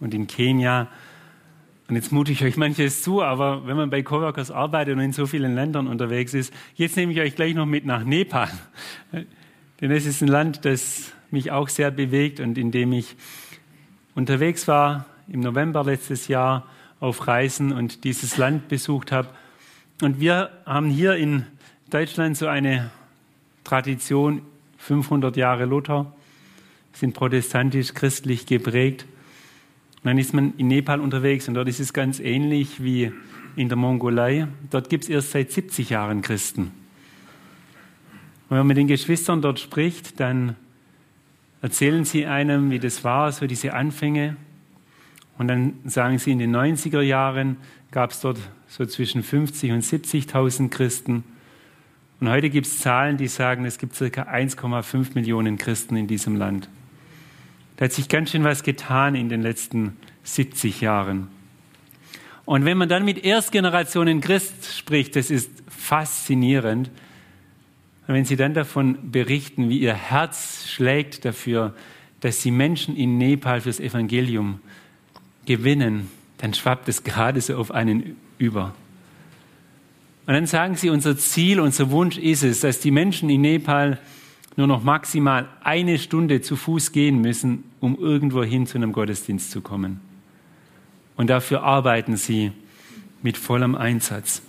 und in Kenia. Und jetzt mute ich euch manches zu, aber wenn man bei Coworkers arbeitet und in so vielen Ländern unterwegs ist, jetzt nehme ich euch gleich noch mit nach Nepal. Denn es ist ein Land, das mich auch sehr bewegt und in dem ich unterwegs war im November letztes Jahr auf Reisen und dieses Land besucht habe. Und wir haben hier in Deutschland so eine Tradition, 500 Jahre Luther, sind protestantisch-christlich geprägt. Und dann ist man in Nepal unterwegs und dort ist es ganz ähnlich wie in der Mongolei. Dort gibt es erst seit 70 Jahren Christen. Und wenn man mit den Geschwistern dort spricht, dann erzählen sie einem, wie das war, so diese Anfänge. Und dann sagen sie, in den 90er Jahren gab es dort so zwischen 50 und 70.000 Christen. Und heute gibt es Zahlen, die sagen, es gibt circa 1,5 Millionen Christen in diesem Land. Da hat sich ganz schön was getan in den letzten 70 Jahren. Und wenn man dann mit Erstgenerationen Christ spricht, das ist faszinierend. wenn sie dann davon berichten, wie ihr Herz schlägt dafür, dass sie Menschen in Nepal fürs Evangelium gewinnen, dann schwappt es gerade so auf einen über. Und dann sagen sie, unser Ziel, unser Wunsch ist es, dass die Menschen in Nepal nur noch maximal eine Stunde zu Fuß gehen müssen, um irgendwo hin zu einem Gottesdienst zu kommen. Und dafür arbeiten sie mit vollem Einsatz.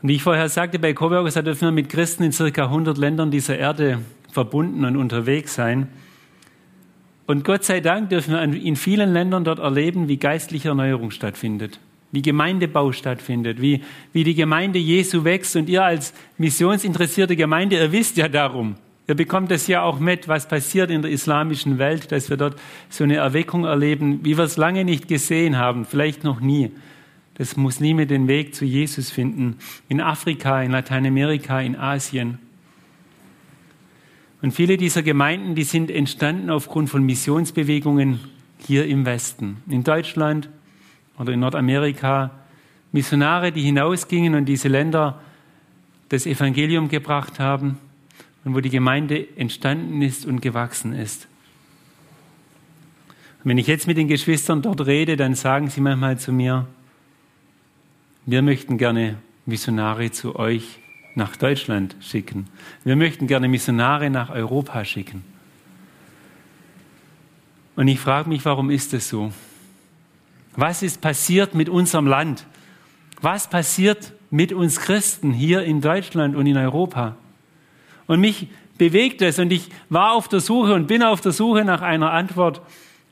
Und wie ich vorher sagte, bei Coworkers dürfen wir mit Christen in circa 100 Ländern dieser Erde verbunden und unterwegs sein. Und Gott sei Dank dürfen wir in vielen Ländern dort erleben, wie geistliche Erneuerung stattfindet wie Gemeindebau stattfindet, wie, wie die Gemeinde Jesu wächst. Und ihr als missionsinteressierte Gemeinde, ihr wisst ja darum. Ihr bekommt es ja auch mit, was passiert in der islamischen Welt, dass wir dort so eine Erweckung erleben, wie wir es lange nicht gesehen haben, vielleicht noch nie. Dass Muslime den Weg zu Jesus finden. In Afrika, in Lateinamerika, in Asien. Und viele dieser Gemeinden, die sind entstanden aufgrund von Missionsbewegungen hier im Westen. In Deutschland, oder in Nordamerika Missionare, die hinausgingen und diese Länder das Evangelium gebracht haben und wo die Gemeinde entstanden ist und gewachsen ist. Und wenn ich jetzt mit den Geschwistern dort rede, dann sagen sie manchmal zu mir, wir möchten gerne Missionare zu euch nach Deutschland schicken. Wir möchten gerne Missionare nach Europa schicken. Und ich frage mich, warum ist das so? Was ist passiert mit unserem Land? Was passiert mit uns Christen hier in Deutschland und in Europa? Und mich bewegt es und ich war auf der Suche und bin auf der Suche nach einer Antwort.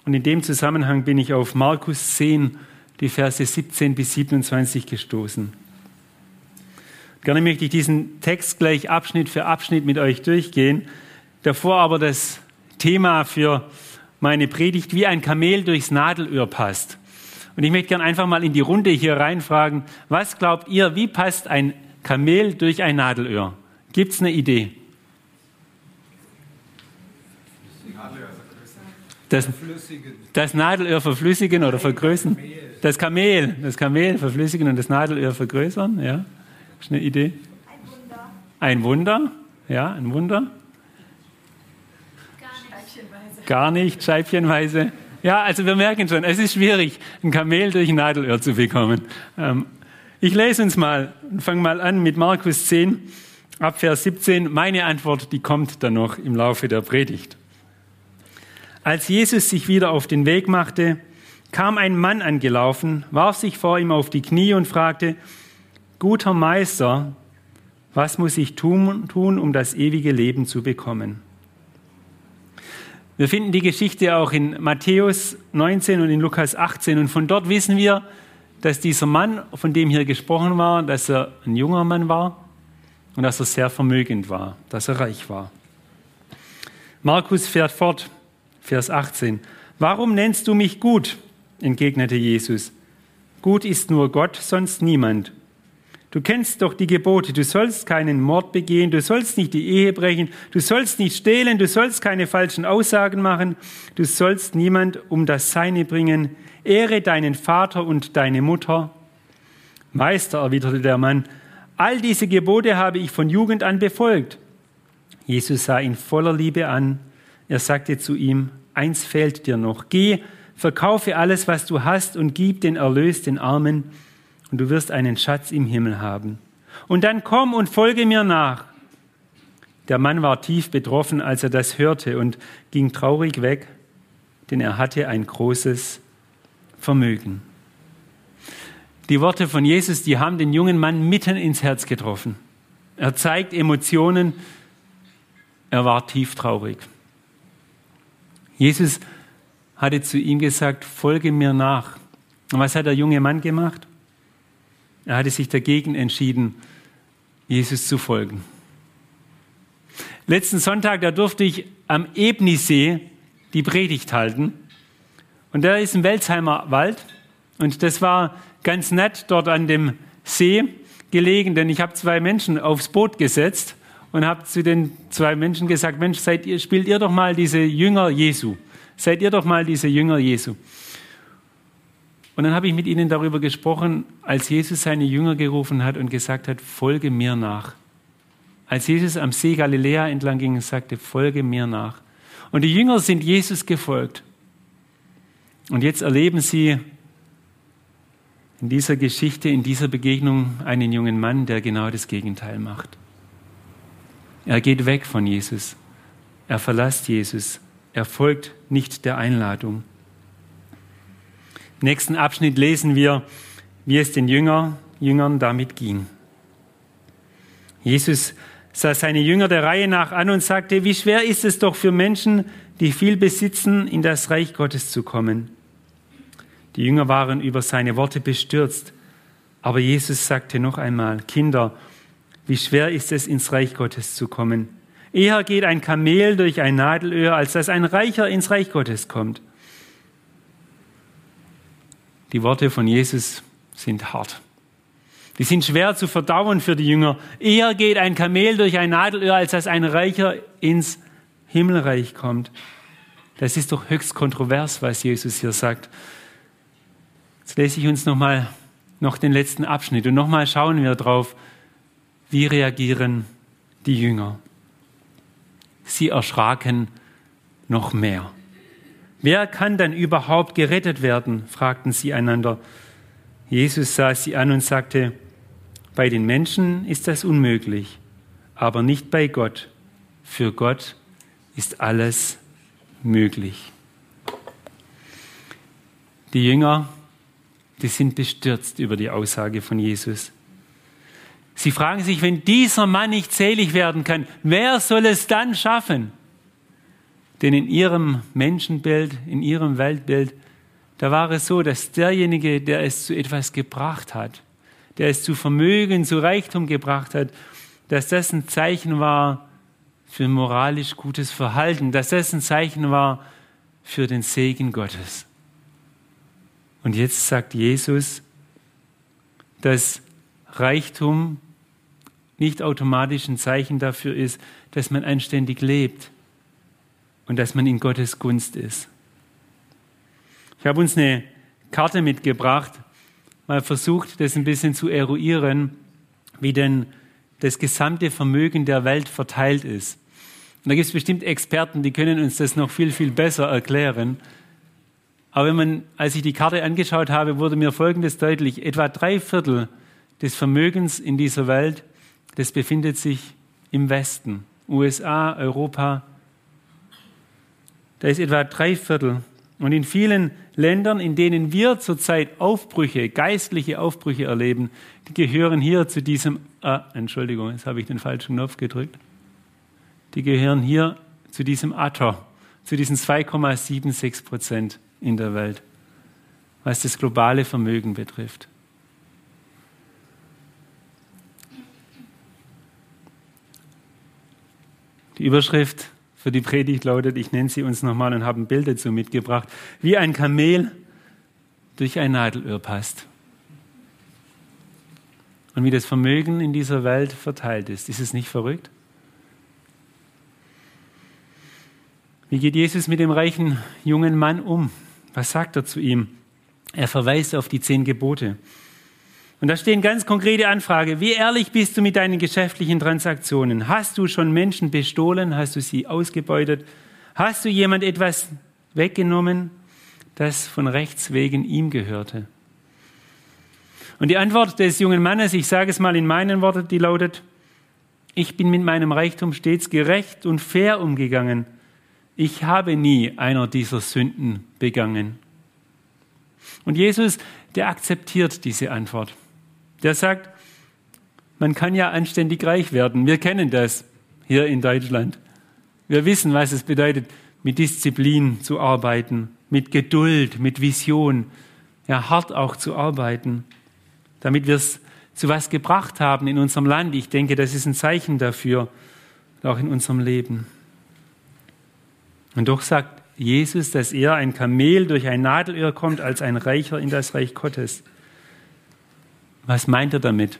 Und in dem Zusammenhang bin ich auf Markus 10, die Verse 17 bis 27 gestoßen. Gerne möchte ich diesen Text gleich Abschnitt für Abschnitt mit euch durchgehen. Davor aber das Thema für meine Predigt, wie ein Kamel durchs Nadelöhr passt. Und ich möchte gerne einfach mal in die Runde hier reinfragen, was glaubt ihr, wie passt ein Kamel durch ein Nadelöhr? Gibt es eine Idee? Das, das Nadelöhr verflüssigen oder vergrößern? Das Kamel, das Kamel verflüssigen und das Nadelöhr vergrößern, ja? Ist eine Idee? Ein Wunder. Ein Wunder, ja, ein Wunder. Gar nicht, Gar nicht scheibchenweise. Ja, also wir merken schon, es ist schwierig, ein Kamel durch ein Nadelöhr zu bekommen. Ähm, ich lese uns mal, fange mal an mit Markus 10, ab Vers 17. Meine Antwort, die kommt dann noch im Laufe der Predigt. Als Jesus sich wieder auf den Weg machte, kam ein Mann angelaufen, warf sich vor ihm auf die Knie und fragte, Guter Meister, was muss ich tun um das ewige Leben zu bekommen? Wir finden die Geschichte auch in Matthäus 19 und in Lukas 18 und von dort wissen wir, dass dieser Mann, von dem hier gesprochen war, dass er ein junger Mann war und dass er sehr vermögend war, dass er reich war. Markus fährt fort, Vers 18. Warum nennst du mich gut? entgegnete Jesus. Gut ist nur Gott, sonst niemand. Du kennst doch die Gebote. Du sollst keinen Mord begehen, du sollst nicht die Ehe brechen, du sollst nicht stehlen, du sollst keine falschen Aussagen machen, du sollst niemand um das Seine bringen. Ehre deinen Vater und deine Mutter. Meister, erwiderte der Mann, all diese Gebote habe ich von Jugend an befolgt. Jesus sah ihn voller Liebe an. Er sagte zu ihm, eins fehlt dir noch. Geh, verkaufe alles, was du hast und gib den Erlös den Armen und du wirst einen Schatz im Himmel haben. Und dann komm und folge mir nach. Der Mann war tief betroffen, als er das hörte und ging traurig weg, denn er hatte ein großes Vermögen. Die Worte von Jesus, die haben den jungen Mann mitten ins Herz getroffen. Er zeigt Emotionen, er war tief traurig. Jesus hatte zu ihm gesagt, folge mir nach. Und was hat der junge Mann gemacht? Er hatte sich dagegen entschieden, Jesus zu folgen. Letzten Sonntag, da durfte ich am Ebnisee die Predigt halten. Und da ist ein Welsheimer Wald. Und das war ganz nett dort an dem See gelegen, denn ich habe zwei Menschen aufs Boot gesetzt und habe zu den zwei Menschen gesagt, Mensch, seid ihr, spielt ihr doch mal diese Jünger Jesu. Seid ihr doch mal diese Jünger Jesu. Und dann habe ich mit ihnen darüber gesprochen, als Jesus seine Jünger gerufen hat und gesagt hat, folge mir nach. Als Jesus am See Galiläa entlang ging und sagte, folge mir nach. Und die Jünger sind Jesus gefolgt. Und jetzt erleben sie in dieser Geschichte, in dieser Begegnung einen jungen Mann, der genau das Gegenteil macht. Er geht weg von Jesus. Er verlässt Jesus. Er folgt nicht der Einladung. Im nächsten Abschnitt lesen wir, wie es den Jünger, Jüngern damit ging. Jesus sah seine Jünger der Reihe nach an und sagte, wie schwer ist es doch für Menschen, die viel besitzen, in das Reich Gottes zu kommen. Die Jünger waren über seine Worte bestürzt. Aber Jesus sagte noch einmal, Kinder, wie schwer ist es, ins Reich Gottes zu kommen. Eher geht ein Kamel durch ein Nadelöhr, als dass ein Reicher ins Reich Gottes kommt. Die Worte von Jesus sind hart. Die sind schwer zu verdauen für die Jünger. Eher geht ein Kamel durch ein Nadelöhr, als dass ein Reicher ins Himmelreich kommt. Das ist doch höchst kontrovers, was Jesus hier sagt. Jetzt lese ich uns nochmal noch den letzten Abschnitt und nochmal schauen wir drauf, wie reagieren die Jünger. Sie erschraken noch mehr. Wer kann dann überhaupt gerettet werden? fragten sie einander. Jesus sah sie an und sagte, bei den Menschen ist das unmöglich, aber nicht bei Gott. Für Gott ist alles möglich. Die Jünger die sind bestürzt über die Aussage von Jesus. Sie fragen sich, wenn dieser Mann nicht selig werden kann, wer soll es dann schaffen? Denn in ihrem Menschenbild, in ihrem Weltbild, da war es so, dass derjenige, der es zu etwas gebracht hat, der es zu Vermögen, zu Reichtum gebracht hat, dass das ein Zeichen war für moralisch gutes Verhalten, dass das ein Zeichen war für den Segen Gottes. Und jetzt sagt Jesus, dass Reichtum nicht automatisch ein Zeichen dafür ist, dass man anständig lebt und dass man in Gottes Gunst ist. Ich habe uns eine Karte mitgebracht, mal versucht, das ein bisschen zu eruieren, wie denn das gesamte Vermögen der Welt verteilt ist. Und da gibt es bestimmt Experten, die können uns das noch viel, viel besser erklären. Aber wenn man, als ich die Karte angeschaut habe, wurde mir Folgendes deutlich. Etwa drei Viertel des Vermögens in dieser Welt, das befindet sich im Westen. USA, Europa. Da ist etwa drei Viertel. Und in vielen Ländern, in denen wir zurzeit Aufbrüche, geistliche Aufbrüche erleben, die gehören hier zu diesem, ah, Entschuldigung, jetzt habe ich den falschen Knopf gedrückt. Die gehören hier zu diesem Atter, zu diesen 2,76 Prozent in der Welt, was das globale Vermögen betrifft. Die Überschrift für die Predigt lautet, ich nenne sie uns nochmal und habe ein Bild dazu mitgebracht, wie ein Kamel durch ein Nadelöhr passt. Und wie das Vermögen in dieser Welt verteilt ist. Ist es nicht verrückt? Wie geht Jesus mit dem reichen jungen Mann um? Was sagt er zu ihm? Er verweist auf die zehn Gebote. Und da stehen ganz konkrete Anfragen. Wie ehrlich bist du mit deinen geschäftlichen Transaktionen? Hast du schon Menschen bestohlen? Hast du sie ausgebeutet? Hast du jemand etwas weggenommen, das von Rechts wegen ihm gehörte? Und die Antwort des jungen Mannes, ich sage es mal in meinen Worten, die lautet, ich bin mit meinem Reichtum stets gerecht und fair umgegangen. Ich habe nie einer dieser Sünden begangen. Und Jesus, der akzeptiert diese Antwort. Der sagt, man kann ja anständig reich werden. Wir kennen das hier in Deutschland. Wir wissen, was es bedeutet, mit Disziplin zu arbeiten, mit Geduld, mit Vision, ja, hart auch zu arbeiten, damit wir es zu was gebracht haben in unserem Land. Ich denke, das ist ein Zeichen dafür, auch in unserem Leben. Und doch sagt Jesus, dass er ein Kamel durch ein Nadelöhr kommt als ein Reicher in das Reich Gottes. Was meint er damit?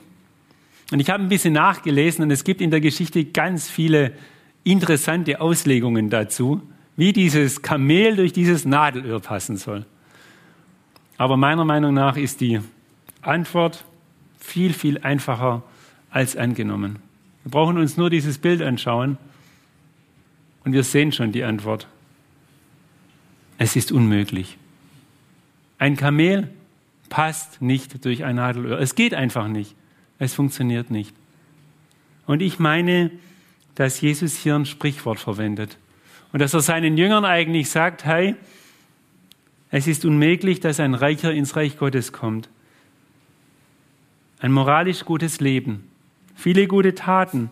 Und ich habe ein bisschen nachgelesen und es gibt in der Geschichte ganz viele interessante Auslegungen dazu, wie dieses Kamel durch dieses Nadelöhr passen soll. Aber meiner Meinung nach ist die Antwort viel, viel einfacher als angenommen. Wir brauchen uns nur dieses Bild anschauen und wir sehen schon die Antwort. Es ist unmöglich. Ein Kamel passt nicht durch ein Nadelöhr. Es geht einfach nicht. Es funktioniert nicht. Und ich meine, dass Jesus hier ein Sprichwort verwendet. Und dass er seinen Jüngern eigentlich sagt, hey, es ist unmöglich, dass ein Reicher ins Reich Gottes kommt. Ein moralisch gutes Leben, viele gute Taten,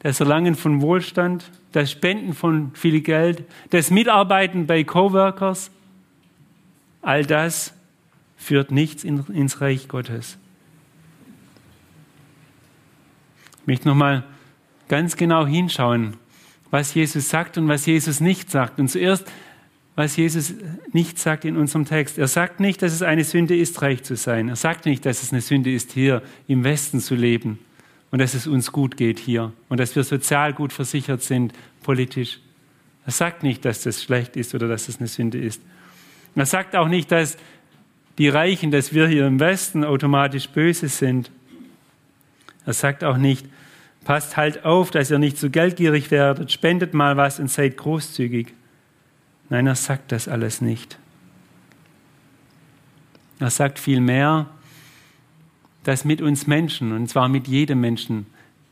das Erlangen von Wohlstand, das Spenden von viel Geld, das Mitarbeiten bei Coworkers, all das führt nichts in, ins Reich Gottes. Ich möchte nochmal ganz genau hinschauen, was Jesus sagt und was Jesus nicht sagt. Und zuerst, was Jesus nicht sagt in unserem Text. Er sagt nicht, dass es eine Sünde ist, reich zu sein. Er sagt nicht, dass es eine Sünde ist, hier im Westen zu leben und dass es uns gut geht hier und dass wir sozial gut versichert sind, politisch. Er sagt nicht, dass das schlecht ist oder dass das eine Sünde ist. Er sagt auch nicht, dass die Reichen, dass wir hier im Westen automatisch böse sind. Er sagt auch nicht, passt halt auf, dass ihr nicht zu geldgierig werdet, spendet mal was und seid großzügig. Nein, er sagt das alles nicht. Er sagt vielmehr, dass mit uns Menschen, und zwar mit jedem Menschen,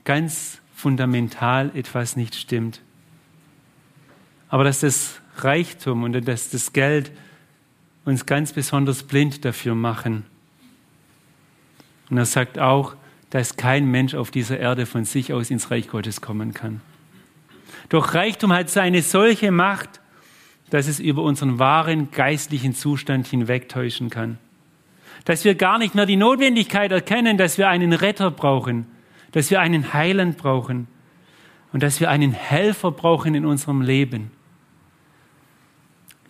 ganz fundamental etwas nicht stimmt. Aber dass das Reichtum und dass das Geld uns ganz besonders blind dafür machen. Und er sagt auch, dass kein Mensch auf dieser Erde von sich aus ins Reich Gottes kommen kann. Doch Reichtum hat seine solche Macht, dass es über unseren wahren geistlichen Zustand hinwegtäuschen kann. Dass wir gar nicht mehr die Notwendigkeit erkennen, dass wir einen Retter brauchen, dass wir einen Heiland brauchen und dass wir einen Helfer brauchen in unserem Leben.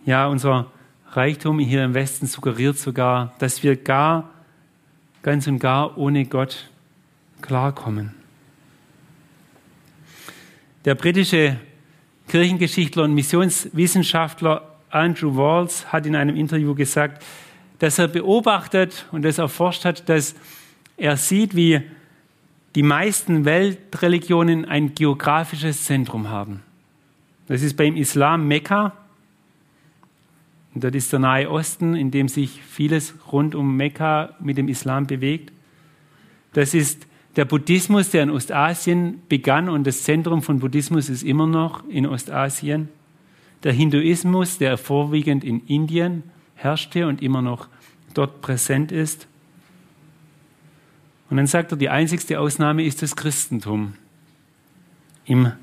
Ja, unser Reichtum hier im Westen suggeriert sogar, dass wir gar, ganz und gar ohne Gott klarkommen. Der britische Kirchengeschichtler und Missionswissenschaftler Andrew Walls hat in einem Interview gesagt, dass er beobachtet und das erforscht hat, dass er sieht, wie die meisten Weltreligionen ein geografisches Zentrum haben. Das ist beim Islam Mekka, und dort ist der Nahe Osten, in dem sich vieles rund um Mekka mit dem Islam bewegt. Das ist der Buddhismus, der in Ostasien begann und das Zentrum von Buddhismus ist immer noch in Ostasien. Der Hinduismus, der vorwiegend in Indien herrschte und immer noch dort präsent ist. Und dann sagt er, die einzigste Ausnahme ist das Christentum. Im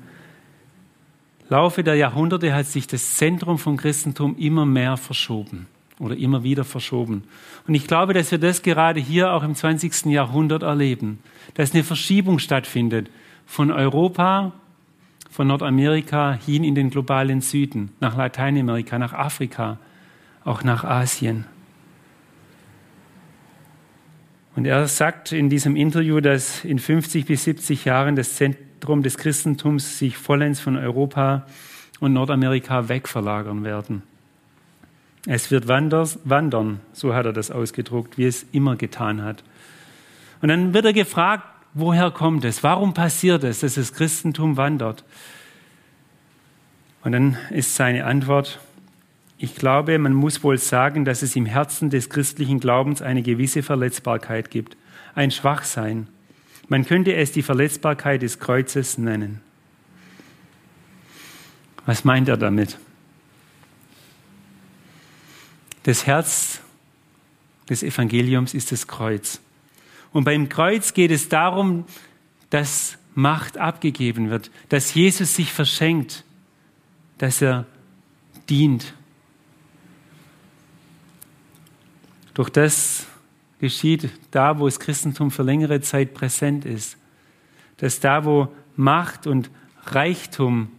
Laufe der Jahrhunderte hat sich das Zentrum vom Christentum immer mehr verschoben oder immer wieder verschoben. Und ich glaube, dass wir das gerade hier auch im 20. Jahrhundert erleben, dass eine Verschiebung stattfindet von Europa, von Nordamerika hin in den globalen Süden, nach Lateinamerika, nach Afrika, auch nach Asien. Und er sagt in diesem Interview, dass in 50 bis 70 Jahren das Zentrum des Christentums sich vollends von Europa und Nordamerika wegverlagern werden. Es wird wandern, so hat er das ausgedruckt, wie es immer getan hat. Und dann wird er gefragt, woher kommt es? Warum passiert es, dass das Christentum wandert? Und dann ist seine Antwort, ich glaube, man muss wohl sagen, dass es im Herzen des christlichen Glaubens eine gewisse Verletzbarkeit gibt, ein Schwachsein. Man könnte es die Verletzbarkeit des Kreuzes nennen. Was meint er damit? Das Herz des Evangeliums ist das Kreuz. Und beim Kreuz geht es darum, dass Macht abgegeben wird, dass Jesus sich verschenkt, dass er dient. Doch das geschieht da, wo das Christentum für längere Zeit präsent ist. Dass da, wo Macht und Reichtum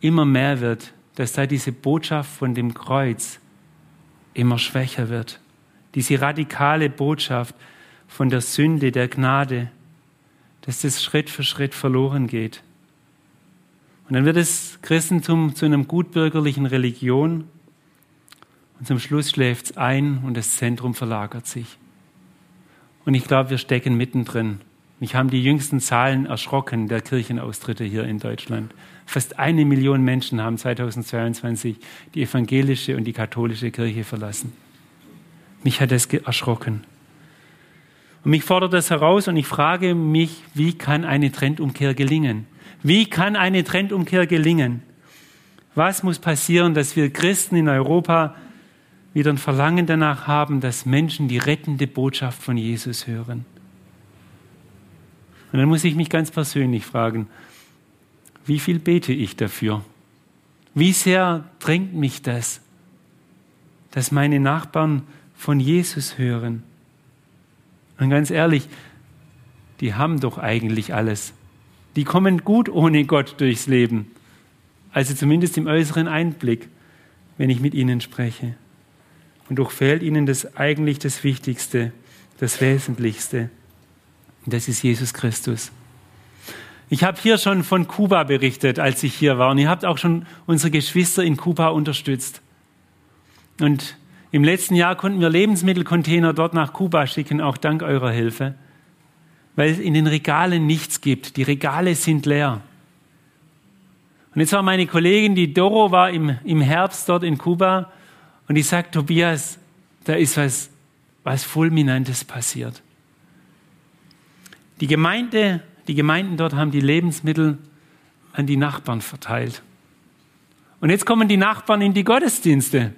immer mehr wird, dass da diese Botschaft von dem Kreuz immer schwächer wird. Diese radikale Botschaft von der Sünde, der Gnade, dass das Schritt für Schritt verloren geht. Und dann wird das Christentum zu einer gutbürgerlichen Religion und zum Schluss schläft es ein und das Zentrum verlagert sich. Und ich glaube, wir stecken mittendrin. Mich haben die jüngsten Zahlen erschrocken der Kirchenaustritte hier in Deutschland. Fast eine Million Menschen haben 2022 die evangelische und die katholische Kirche verlassen. Mich hat das erschrocken. Und mich fordert das heraus und ich frage mich, wie kann eine Trendumkehr gelingen? Wie kann eine Trendumkehr gelingen? Was muss passieren, dass wir Christen in Europa wieder ein Verlangen danach haben, dass Menschen die rettende Botschaft von Jesus hören? Und dann muss ich mich ganz persönlich fragen, wie viel bete ich dafür? Wie sehr drängt mich das, dass meine Nachbarn von Jesus hören? Und ganz ehrlich, die haben doch eigentlich alles. Die kommen gut ohne Gott durchs Leben. Also zumindest im äußeren Einblick, wenn ich mit ihnen spreche. Und doch fehlt ihnen das eigentlich das Wichtigste, das Wesentlichste. Und das ist Jesus Christus. Ich habe hier schon von Kuba berichtet, als ich hier war. Und ihr habt auch schon unsere Geschwister in Kuba unterstützt. Und im letzten Jahr konnten wir Lebensmittelcontainer dort nach Kuba schicken, auch dank eurer Hilfe, weil es in den Regalen nichts gibt. Die Regale sind leer. Und jetzt war meine Kollegin, die Doro, war im, im Herbst dort in Kuba und die sagt, Tobias, da ist was, was Fulminantes passiert. Die Gemeinde die Gemeinden dort haben die Lebensmittel an die Nachbarn verteilt. Und jetzt kommen die Nachbarn in die Gottesdienste.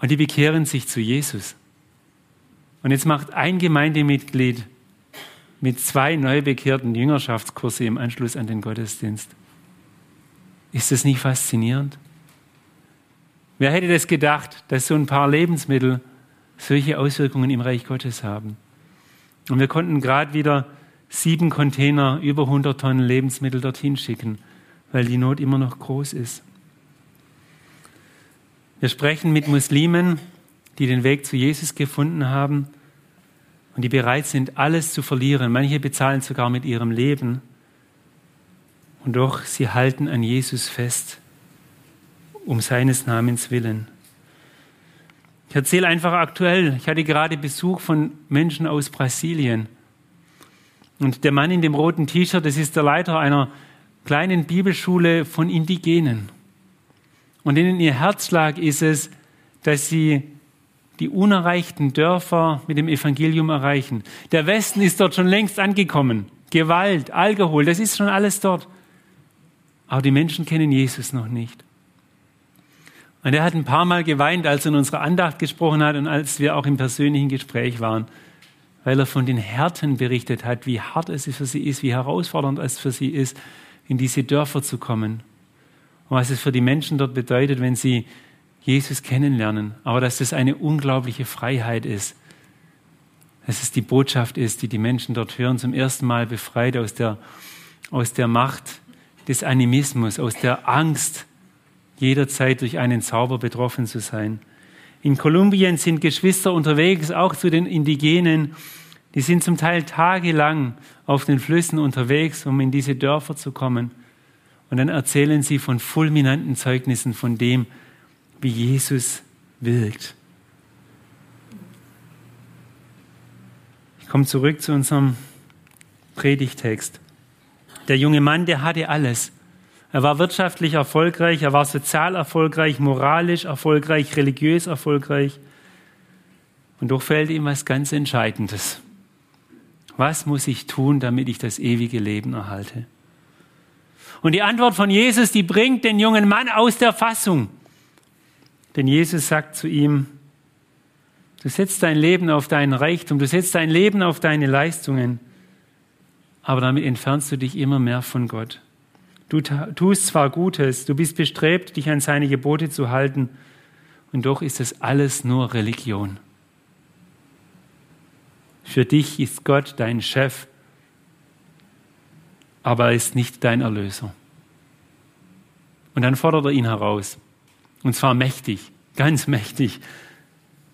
Und die bekehren sich zu Jesus. Und jetzt macht ein Gemeindemitglied mit zwei neu bekehrten Jüngerschaftskurse im Anschluss an den Gottesdienst. Ist das nicht faszinierend? Wer hätte das gedacht, dass so ein paar Lebensmittel solche Auswirkungen im Reich Gottes haben? Und wir konnten gerade wieder sieben Container über 100 Tonnen Lebensmittel dorthin schicken, weil die Not immer noch groß ist. Wir sprechen mit Muslimen, die den Weg zu Jesus gefunden haben und die bereit sind, alles zu verlieren. Manche bezahlen sogar mit ihrem Leben. Und doch, sie halten an Jesus fest, um seines Namens willen. Ich erzähle einfach aktuell, ich hatte gerade Besuch von Menschen aus Brasilien. Und der Mann in dem roten T-Shirt, das ist der Leiter einer kleinen Bibelschule von Indigenen. Und in ihr Herzschlag ist es, dass sie die unerreichten Dörfer mit dem Evangelium erreichen. Der Westen ist dort schon längst angekommen. Gewalt, Alkohol, das ist schon alles dort. Aber die Menschen kennen Jesus noch nicht. Und er hat ein paar Mal geweint, als er in unserer Andacht gesprochen hat und als wir auch im persönlichen Gespräch waren weil er von den Härten berichtet hat, wie hart es für sie ist, wie herausfordernd es für sie ist, in diese Dörfer zu kommen. Und was es für die Menschen dort bedeutet, wenn sie Jesus kennenlernen. Aber dass das eine unglaubliche Freiheit ist. Dass es die Botschaft ist, die die Menschen dort hören, zum ersten Mal befreit aus der, aus der Macht des Animismus, aus der Angst, jederzeit durch einen Zauber betroffen zu sein. In Kolumbien sind Geschwister unterwegs, auch zu den Indigenen. Die sind zum Teil tagelang auf den Flüssen unterwegs, um in diese Dörfer zu kommen. Und dann erzählen sie von fulminanten Zeugnissen von dem, wie Jesus wirkt. Ich komme zurück zu unserem Predigtext. Der junge Mann, der hatte alles. Er war wirtschaftlich erfolgreich, er war sozial erfolgreich, moralisch erfolgreich, religiös erfolgreich. Und doch fällt ihm was ganz Entscheidendes. Was muss ich tun, damit ich das ewige Leben erhalte? Und die Antwort von Jesus, die bringt den jungen Mann aus der Fassung. Denn Jesus sagt zu ihm, du setzt dein Leben auf deinen Reichtum, du setzt dein Leben auf deine Leistungen, aber damit entfernst du dich immer mehr von Gott. Du tust zwar Gutes, du bist bestrebt, dich an seine Gebote zu halten, und doch ist es alles nur Religion. Für dich ist Gott dein Chef, aber er ist nicht dein Erlöser. Und dann fordert er ihn heraus. Und zwar mächtig, ganz mächtig.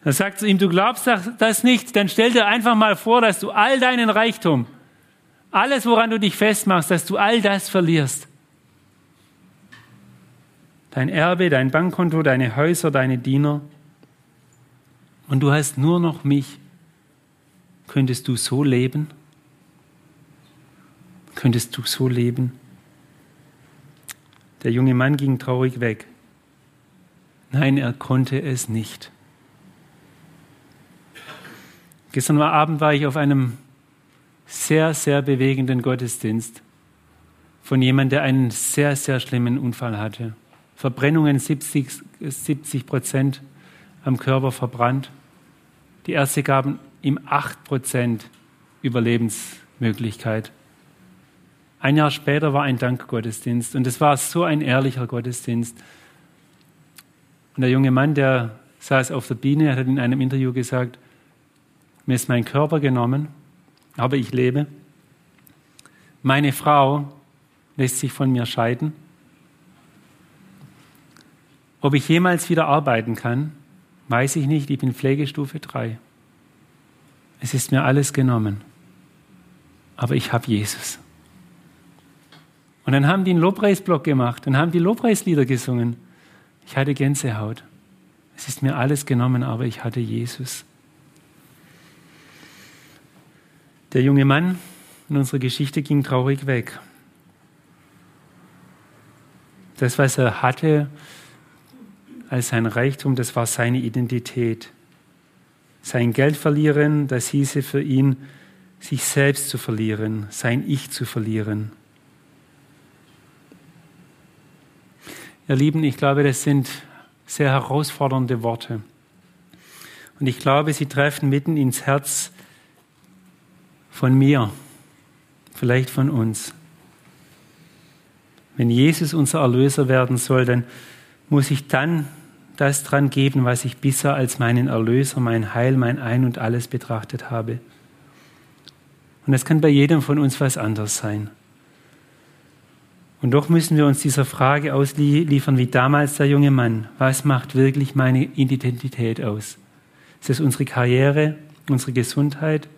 Er sagt zu ihm, du glaubst das nicht, dann stell dir einfach mal vor, dass du all deinen Reichtum, alles, woran du dich festmachst, dass du all das verlierst. Dein Erbe, dein Bankkonto, deine Häuser, deine Diener. Und du hast nur noch mich. Könntest du so leben? Könntest du so leben? Der junge Mann ging traurig weg. Nein, er konnte es nicht. Gestern Abend war ich auf einem sehr, sehr bewegenden Gottesdienst von jemandem, der einen sehr, sehr schlimmen Unfall hatte. Verbrennungen 70, 70 Prozent am Körper verbrannt. Die Ärzte gaben ihm 8 Prozent Überlebensmöglichkeit. Ein Jahr später war ein Dankgottesdienst und es war so ein ehrlicher Gottesdienst. Und der junge Mann, der saß auf der Biene, hat in einem Interview gesagt, mir ist mein Körper genommen, aber ich lebe. Meine Frau lässt sich von mir scheiden. Ob ich jemals wieder arbeiten kann, weiß ich nicht. Ich bin Pflegestufe 3. Es ist mir alles genommen. Aber ich habe Jesus. Und dann haben die einen Lobpreisblock gemacht und haben die Lobpreislieder gesungen. Ich hatte Gänsehaut. Es ist mir alles genommen, aber ich hatte Jesus. Der junge Mann in unserer Geschichte ging traurig weg. Das, was er hatte als sein Reichtum, das war seine Identität. Sein Geld verlieren, das hieße für ihn, sich selbst zu verlieren, sein Ich zu verlieren. Ihr Lieben, ich glaube, das sind sehr herausfordernde Worte. Und ich glaube, sie treffen mitten ins Herz von mir, vielleicht von uns. Wenn Jesus unser Erlöser werden soll, dann muss ich dann das dran geben, was ich bisher als meinen Erlöser, mein Heil, mein Ein und alles betrachtet habe. Und das kann bei jedem von uns was anderes sein. Und doch müssen wir uns dieser Frage ausliefern, wie damals der junge Mann. Was macht wirklich meine Identität aus? Ist es unsere Karriere, unsere Gesundheit,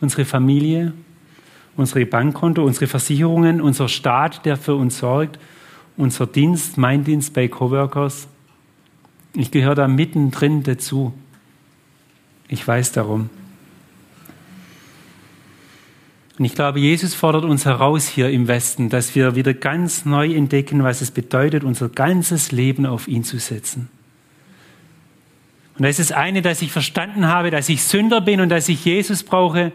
unsere Familie, unsere Bankkonto, unsere Versicherungen, unser Staat, der für uns sorgt, unser Dienst, mein Dienst bei Coworkers? Ich gehöre da mittendrin dazu. Ich weiß darum. Und ich glaube, Jesus fordert uns heraus hier im Westen, dass wir wieder ganz neu entdecken, was es bedeutet, unser ganzes Leben auf ihn zu setzen. Und da ist das eine, dass ich verstanden habe, dass ich Sünder bin und dass ich Jesus brauche.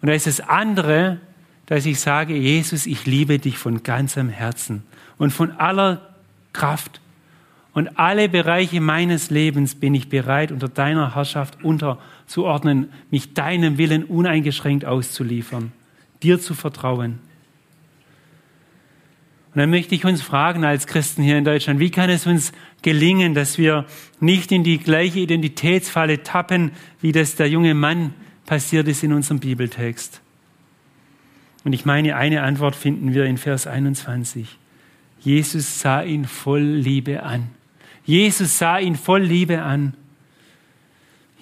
Und da ist das andere, dass ich sage, Jesus, ich liebe dich von ganzem Herzen und von aller Kraft. Und alle Bereiche meines Lebens bin ich bereit, unter deiner Herrschaft unterzuordnen, mich deinem Willen uneingeschränkt auszuliefern dir zu vertrauen. Und dann möchte ich uns fragen als Christen hier in Deutschland, wie kann es uns gelingen, dass wir nicht in die gleiche Identitätsfalle tappen, wie das der junge Mann passiert ist in unserem Bibeltext? Und ich meine, eine Antwort finden wir in Vers 21. Jesus sah ihn voll Liebe an. Jesus sah ihn voll Liebe an.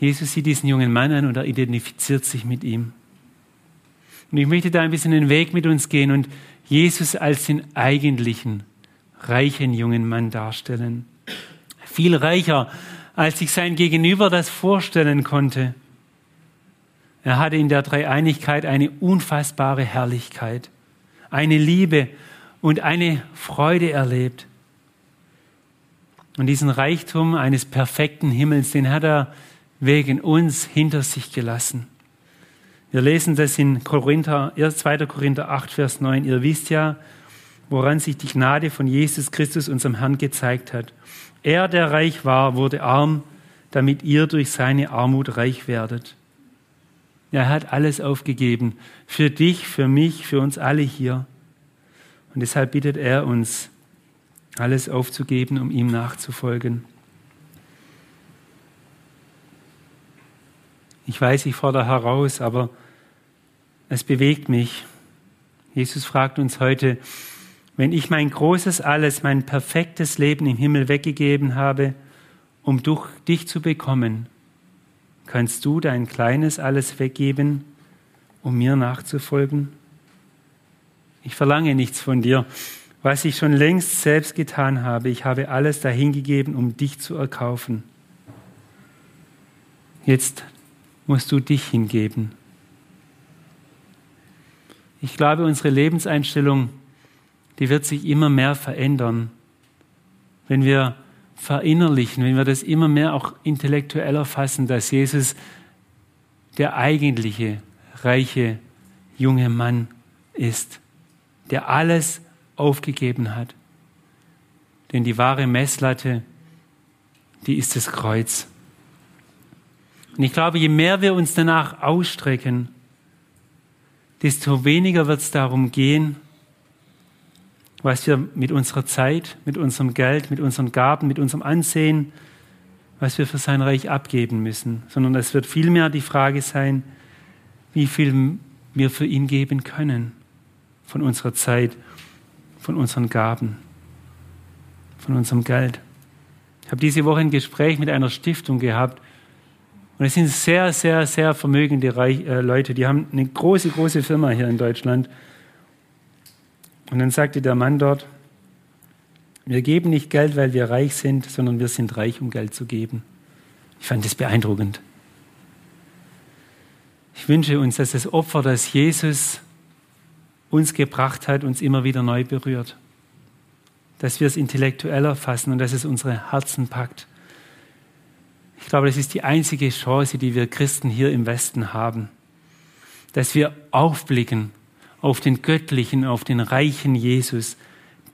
Jesus sieht diesen jungen Mann an und er identifiziert sich mit ihm. Und ich möchte da ein bisschen den Weg mit uns gehen und Jesus als den eigentlichen, reichen jungen Mann darstellen. Viel reicher, als sich sein Gegenüber das vorstellen konnte. Er hatte in der Dreieinigkeit eine unfassbare Herrlichkeit, eine Liebe und eine Freude erlebt. Und diesen Reichtum eines perfekten Himmels, den hat er wegen uns hinter sich gelassen. Wir lesen das in Korinther, 2. Korinther 8, Vers 9. Ihr wisst ja, woran sich die Gnade von Jesus Christus, unserem Herrn, gezeigt hat. Er, der reich war, wurde arm, damit ihr durch seine Armut reich werdet. Er hat alles aufgegeben. Für dich, für mich, für uns alle hier. Und deshalb bittet er uns, alles aufzugeben, um ihm nachzufolgen. Ich weiß, ich fordere heraus, aber es bewegt mich. Jesus fragt uns heute, wenn ich mein großes Alles, mein perfektes Leben im Himmel weggegeben habe, um durch dich zu bekommen, kannst du dein kleines Alles weggeben, um mir nachzufolgen? Ich verlange nichts von dir, was ich schon längst selbst getan habe. Ich habe alles dahingegeben, um dich zu erkaufen. Jetzt musst du dich hingeben. Ich glaube, unsere Lebenseinstellung, die wird sich immer mehr verändern, wenn wir verinnerlichen, wenn wir das immer mehr auch intellektuell erfassen, dass Jesus der eigentliche, reiche, junge Mann ist, der alles aufgegeben hat. Denn die wahre Messlatte, die ist das Kreuz. Und ich glaube, je mehr wir uns danach ausstrecken, desto weniger wird es darum gehen, was wir mit unserer Zeit, mit unserem Geld, mit unseren Gaben, mit unserem Ansehen, was wir für sein Reich abgeben müssen, sondern es wird vielmehr die Frage sein, wie viel wir für ihn geben können von unserer Zeit, von unseren Gaben, von unserem Geld. Ich habe diese Woche ein Gespräch mit einer Stiftung gehabt, und es sind sehr, sehr, sehr vermögende äh, Leute, die haben eine große, große Firma hier in Deutschland. Und dann sagte der Mann dort, wir geben nicht Geld, weil wir reich sind, sondern wir sind reich, um Geld zu geben. Ich fand das beeindruckend. Ich wünsche uns, dass das Opfer, das Jesus uns gebracht hat, uns immer wieder neu berührt. Dass wir es intellektuell erfassen und dass es unsere Herzen packt. Ich glaube, das ist die einzige Chance, die wir Christen hier im Westen haben, dass wir aufblicken auf den göttlichen, auf den reichen Jesus,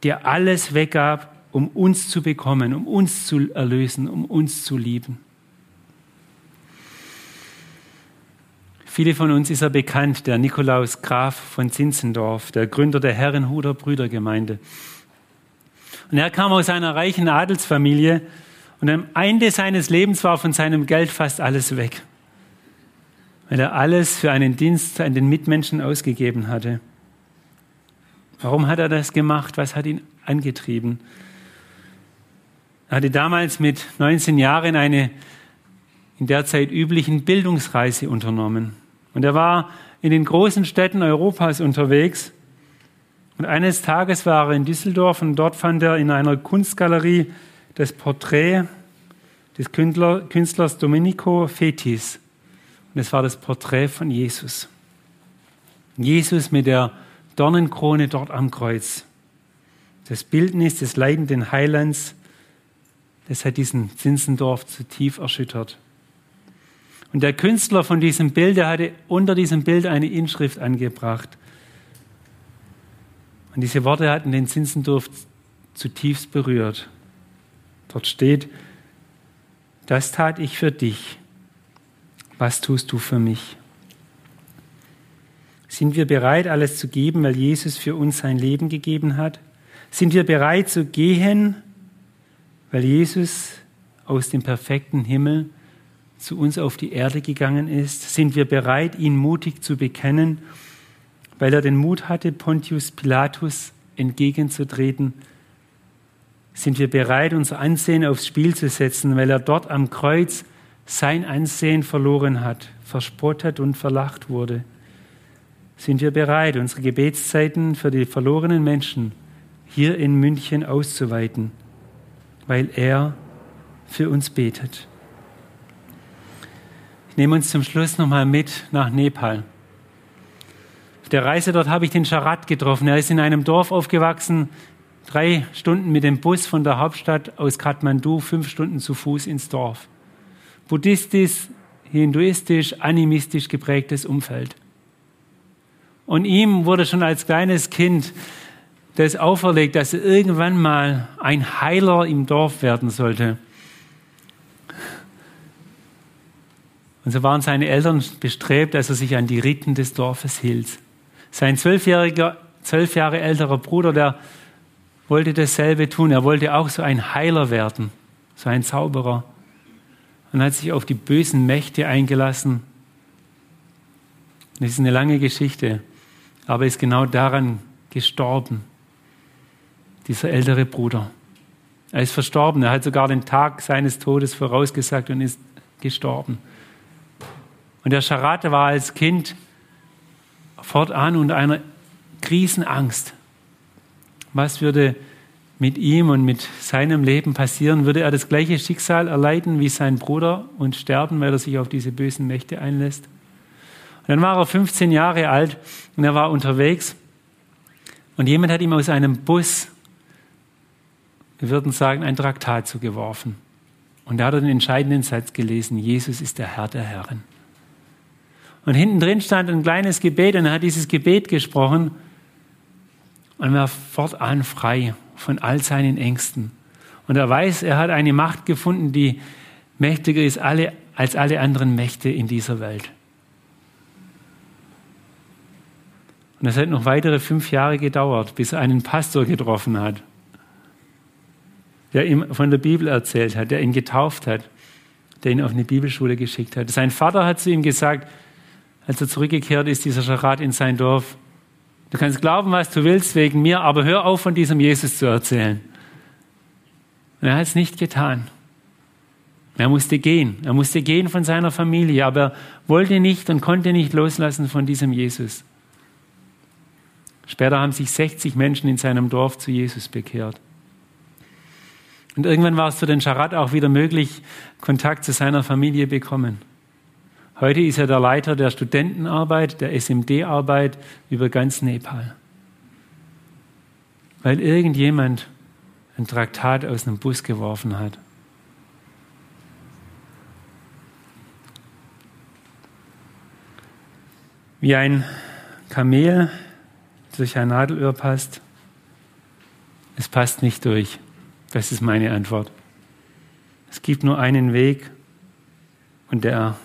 der alles weggab, um uns zu bekommen, um uns zu erlösen, um uns zu lieben. Viele von uns ist er bekannt, der Nikolaus Graf von Zinzendorf, der Gründer der Herrenhuder Brüdergemeinde. Und er kam aus einer reichen Adelsfamilie und am Ende seines Lebens war von seinem Geld fast alles weg, weil er alles für einen Dienst an den Mitmenschen ausgegeben hatte. Warum hat er das gemacht? Was hat ihn angetrieben? Er hatte damals mit 19 Jahren eine in der Zeit üblichen Bildungsreise unternommen. Und er war in den großen Städten Europas unterwegs. Und eines Tages war er in Düsseldorf und dort fand er in einer Kunstgalerie das Porträt des Künstlers Domenico Fetis. Und es war das Porträt von Jesus. Jesus mit der Dornenkrone dort am Kreuz. Das Bildnis des leidenden Heilands, das hat diesen Zinzendorf zu tief erschüttert. Und der Künstler von diesem Bild, der hatte unter diesem Bild eine Inschrift angebracht. Und diese Worte hatten den Zinzendorf zutiefst berührt. Dort steht, das tat ich für dich. Was tust du für mich? Sind wir bereit, alles zu geben, weil Jesus für uns sein Leben gegeben hat? Sind wir bereit zu gehen, weil Jesus aus dem perfekten Himmel zu uns auf die Erde gegangen ist? Sind wir bereit, ihn mutig zu bekennen, weil er den Mut hatte, Pontius Pilatus entgegenzutreten, sind wir bereit, unser Ansehen aufs Spiel zu setzen, weil er dort am Kreuz sein Ansehen verloren hat, verspottet und verlacht wurde. Sind wir bereit, unsere Gebetszeiten für die verlorenen Menschen hier in München auszuweiten, weil er für uns betet. Nehme uns zum Schluss nochmal mit nach Nepal. Auf der Reise dort habe ich den Charat getroffen. Er ist in einem Dorf aufgewachsen, drei Stunden mit dem Bus von der Hauptstadt aus Kathmandu, fünf Stunden zu Fuß ins Dorf. Buddhistisch, hinduistisch, animistisch geprägtes Umfeld. Und ihm wurde schon als kleines Kind das auferlegt, dass er irgendwann mal ein Heiler im Dorf werden sollte. Und so waren seine Eltern bestrebt, dass er sich an die Riten des Dorfes hielt. Sein zwölfjähriger, zwölf Jahre älterer Bruder, der wollte dasselbe tun. Er wollte auch so ein Heiler werden, so ein Zauberer. Und hat sich auf die bösen Mächte eingelassen. Das ist eine lange Geschichte, aber ist genau daran gestorben, dieser ältere Bruder. Er ist verstorben. Er hat sogar den Tag seines Todes vorausgesagt und ist gestorben. Und der Charate war als Kind fortan unter einer Krisenangst. Was würde mit ihm und mit seinem Leben passieren? Würde er das gleiche Schicksal erleiden wie sein Bruder und sterben, weil er sich auf diese bösen Mächte einlässt? Und dann war er 15 Jahre alt und er war unterwegs und jemand hat ihm aus einem Bus, wir würden sagen, ein Traktat zugeworfen. Und da hat er den entscheidenden Satz gelesen, Jesus ist der Herr der Herren. Und hinten drin stand ein kleines Gebet und er hat dieses Gebet gesprochen und war fortan frei von all seinen Ängsten. Und er weiß, er hat eine Macht gefunden, die mächtiger ist alle, als alle anderen Mächte in dieser Welt. Und es hat noch weitere fünf Jahre gedauert, bis er einen Pastor getroffen hat, der ihm von der Bibel erzählt hat, der ihn getauft hat, der ihn auf eine Bibelschule geschickt hat. Sein Vater hat zu ihm gesagt, als er zurückgekehrt ist, dieser Scharat in sein Dorf, du kannst glauben, was du willst wegen mir, aber hör auf, von diesem Jesus zu erzählen. Und er hat es nicht getan. Er musste gehen. Er musste gehen von seiner Familie, aber er wollte nicht und konnte nicht loslassen von diesem Jesus. Später haben sich 60 Menschen in seinem Dorf zu Jesus bekehrt. Und irgendwann war es für den Scharat auch wieder möglich, Kontakt zu seiner Familie bekommen. Heute ist er der Leiter der Studentenarbeit, der SMD-Arbeit über ganz Nepal. Weil irgendjemand ein Traktat aus einem Bus geworfen hat. Wie ein Kamel durch ein Nadelöhr passt, es passt nicht durch. Das ist meine Antwort. Es gibt nur einen Weg und der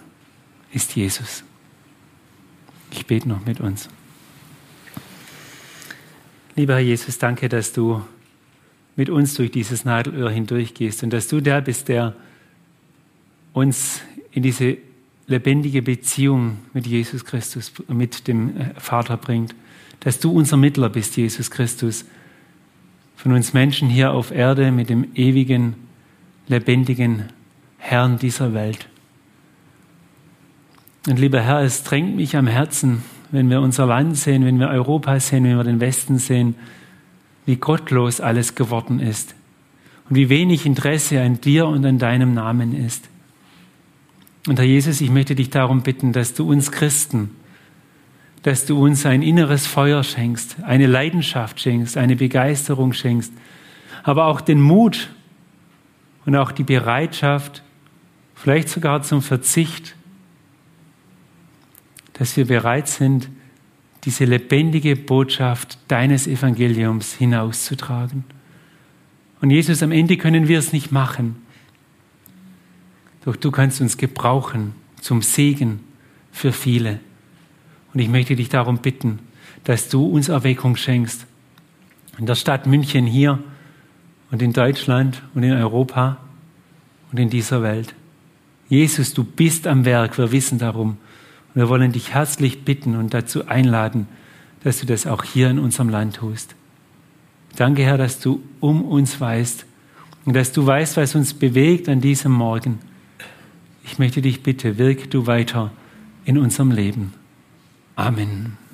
ist Jesus. Ich bete noch mit uns. Lieber Herr Jesus, danke, dass du mit uns durch dieses Nadelöhr hindurchgehst und dass du der bist, der uns in diese lebendige Beziehung mit Jesus Christus, mit dem äh, Vater bringt. Dass du unser Mittler bist, Jesus Christus, von uns Menschen hier auf Erde mit dem ewigen, lebendigen Herrn dieser Welt. Und lieber Herr, es drängt mich am Herzen, wenn wir unser Land sehen, wenn wir Europa sehen, wenn wir den Westen sehen, wie gottlos alles geworden ist und wie wenig Interesse an dir und an deinem Namen ist. Und Herr Jesus, ich möchte dich darum bitten, dass du uns Christen, dass du uns ein inneres Feuer schenkst, eine Leidenschaft schenkst, eine Begeisterung schenkst, aber auch den Mut und auch die Bereitschaft, vielleicht sogar zum Verzicht, dass wir bereit sind, diese lebendige Botschaft deines Evangeliums hinauszutragen. Und Jesus, am Ende können wir es nicht machen. Doch du kannst uns gebrauchen zum Segen für viele. Und ich möchte dich darum bitten, dass du uns Erweckung schenkst. In der Stadt München hier und in Deutschland und in Europa und in dieser Welt. Jesus, du bist am Werk, wir wissen darum. Und wir wollen dich herzlich bitten und dazu einladen, dass du das auch hier in unserem Land tust. Danke, Herr, dass du um uns weißt und dass du weißt, was uns bewegt an diesem Morgen. Ich möchte dich bitten, wirk du weiter in unserem Leben. Amen.